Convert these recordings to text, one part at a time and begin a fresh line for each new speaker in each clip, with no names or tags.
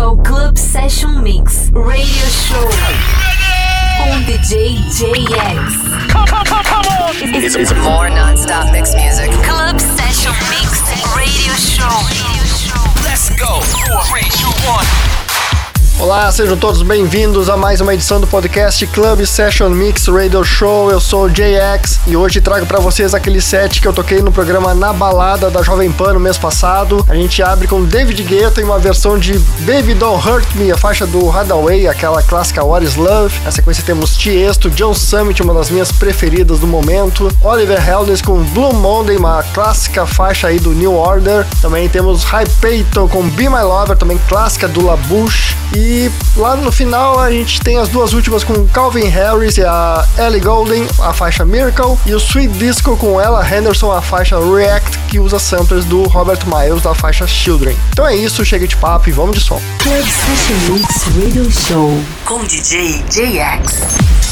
ao Club Session Mix Radio Show com DJ JX.
Come, come, come, come on!
It's, it's more non-stop mix music.
Club Session Mix Radio Show.
Let's go! Three, two, one.
Olá, sejam todos bem-vindos a mais uma edição do podcast Club Session Mix Radio Show. Eu sou o JX e hoje trago para vocês aquele set que eu toquei no programa Na Balada da Jovem Pan no mês passado. A gente abre com David Guetta em uma versão de Baby Don't Hurt Me, a faixa do Hadaway, aquela clássica What Is Love. Na sequência temos Tiesto, John Summit, uma das minhas preferidas do momento. Oliver Heldens com Blue Monday, uma clássica faixa aí do New Order. Também temos High Payton com Be My Lover, também clássica do La Bouche. E lá no final a gente tem as duas últimas com Calvin Harris e a Ellie Goulding, a faixa Miracle, e o Sweet Disco com Ella Henderson, a faixa React, que usa samplers do Robert Miles da faixa Children. Então é isso, chega de papo e vamos de som.
Club Session Mix Radio Show com DJ JX.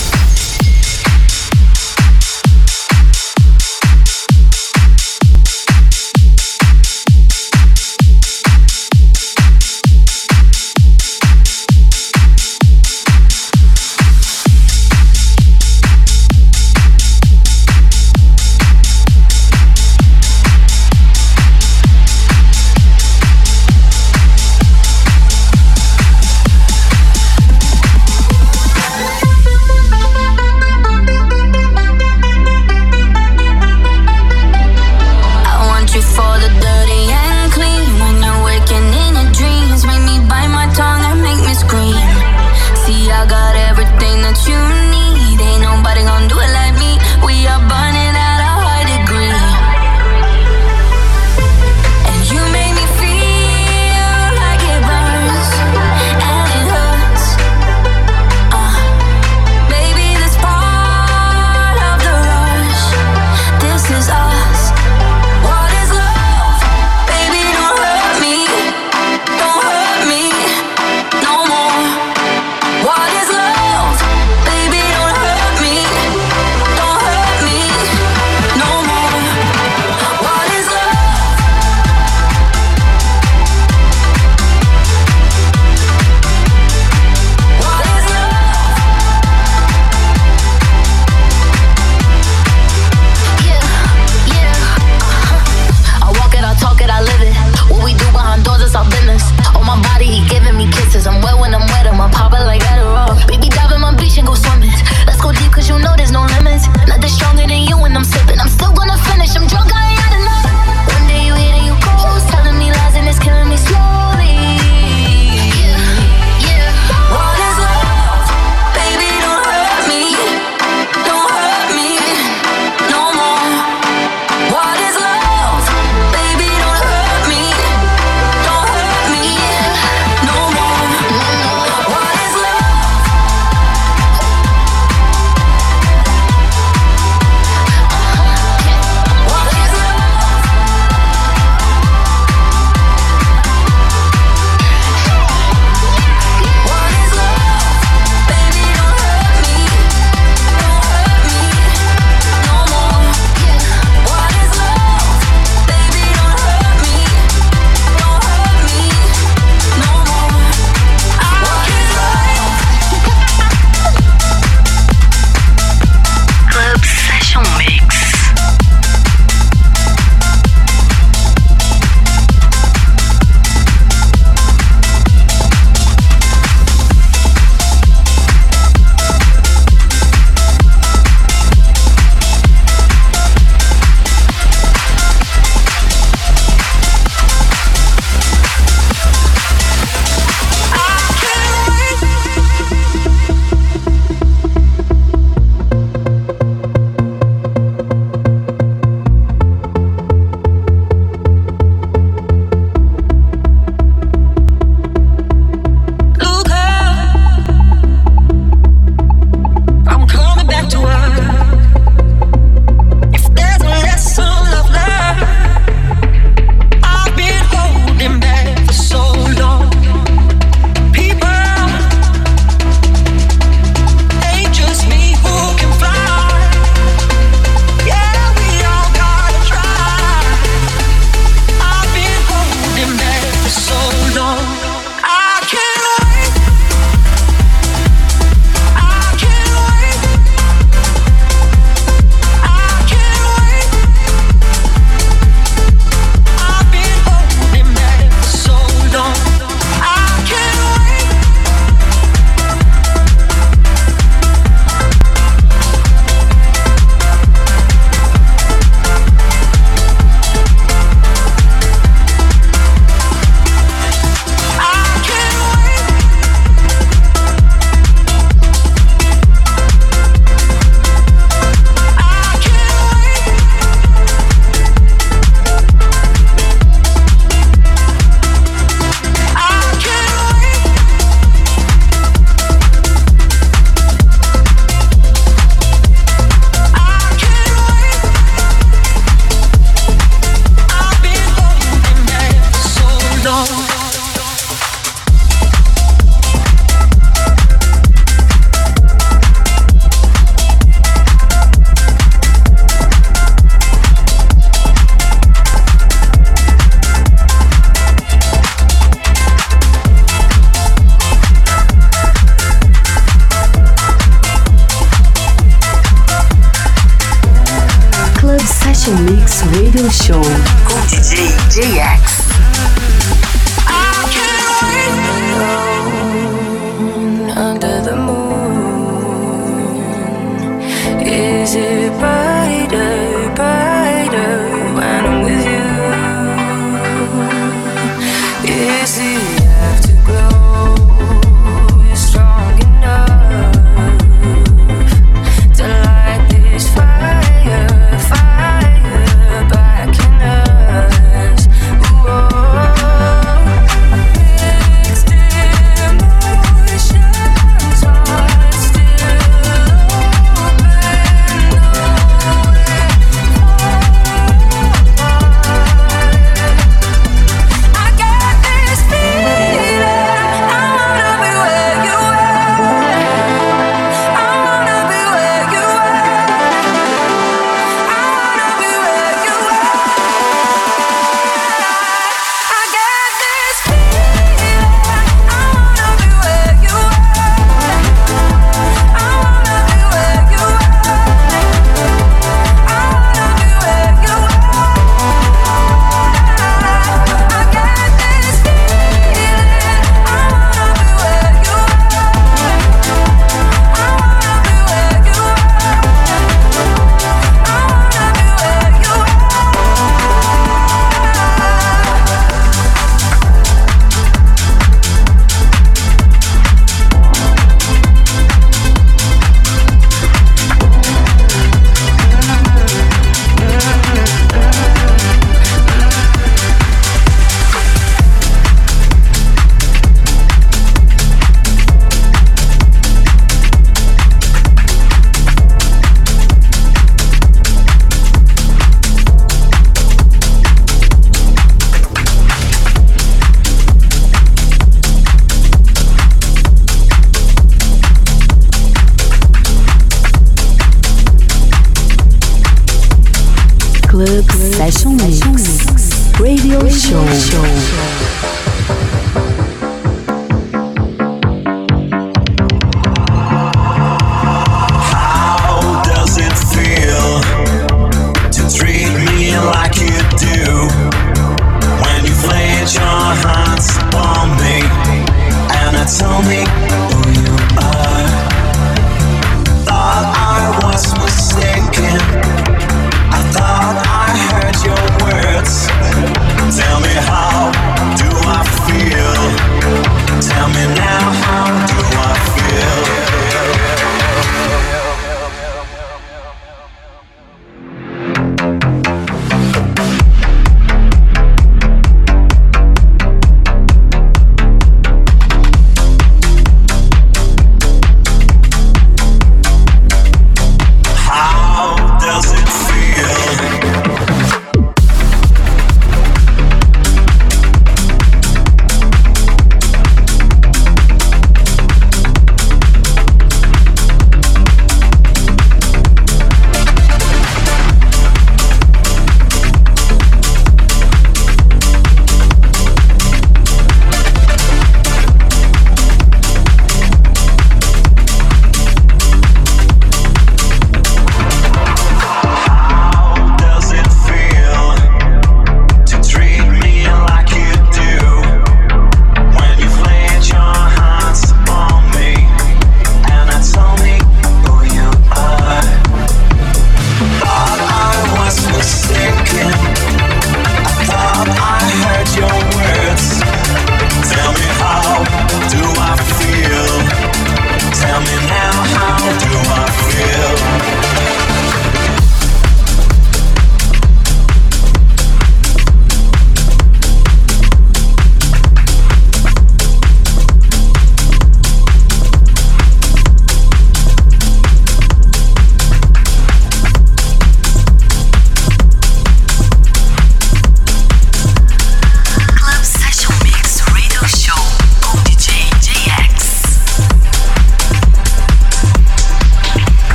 Radio Show com DJ JX.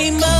anymore.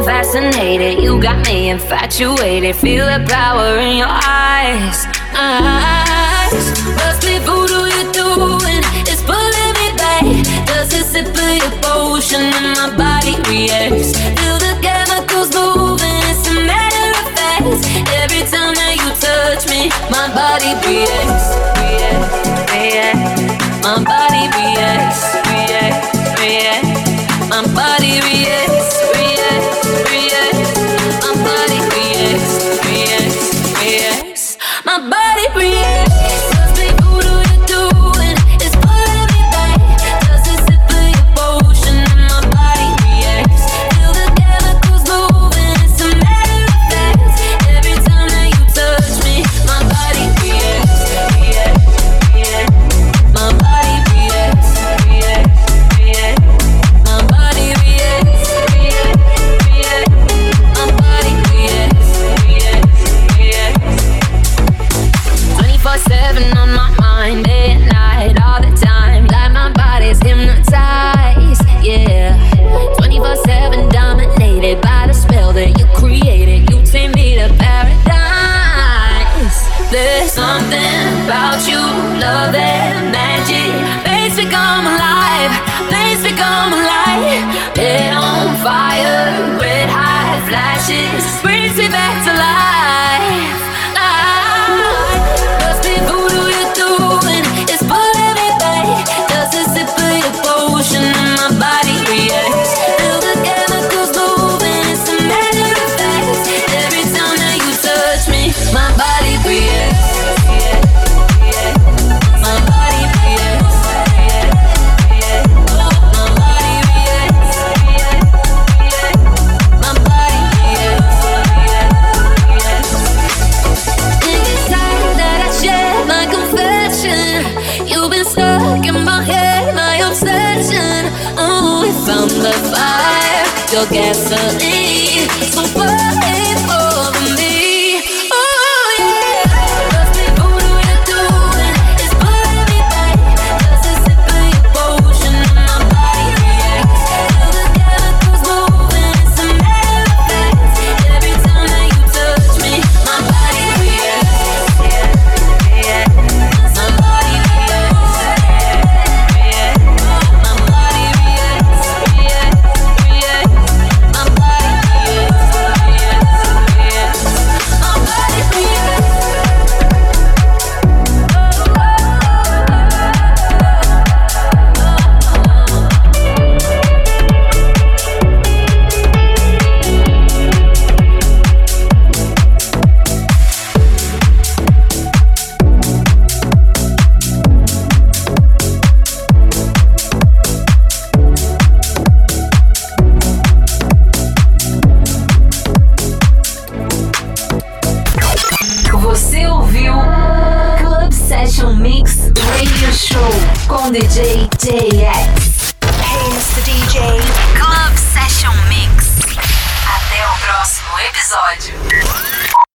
I'm fascinated. You got me infatuated. Feel the power in your eyes. Eyes. What's me voodoo you doing? It's pulling me back. Does it sip of your potion and my body reacts? Feel the chemicals moving. It's a matter of fact. Every time that you touch me, my body reacts. Reacts. Reacts. My body reacts. Reacts. Reacts. My body reacts.
breathe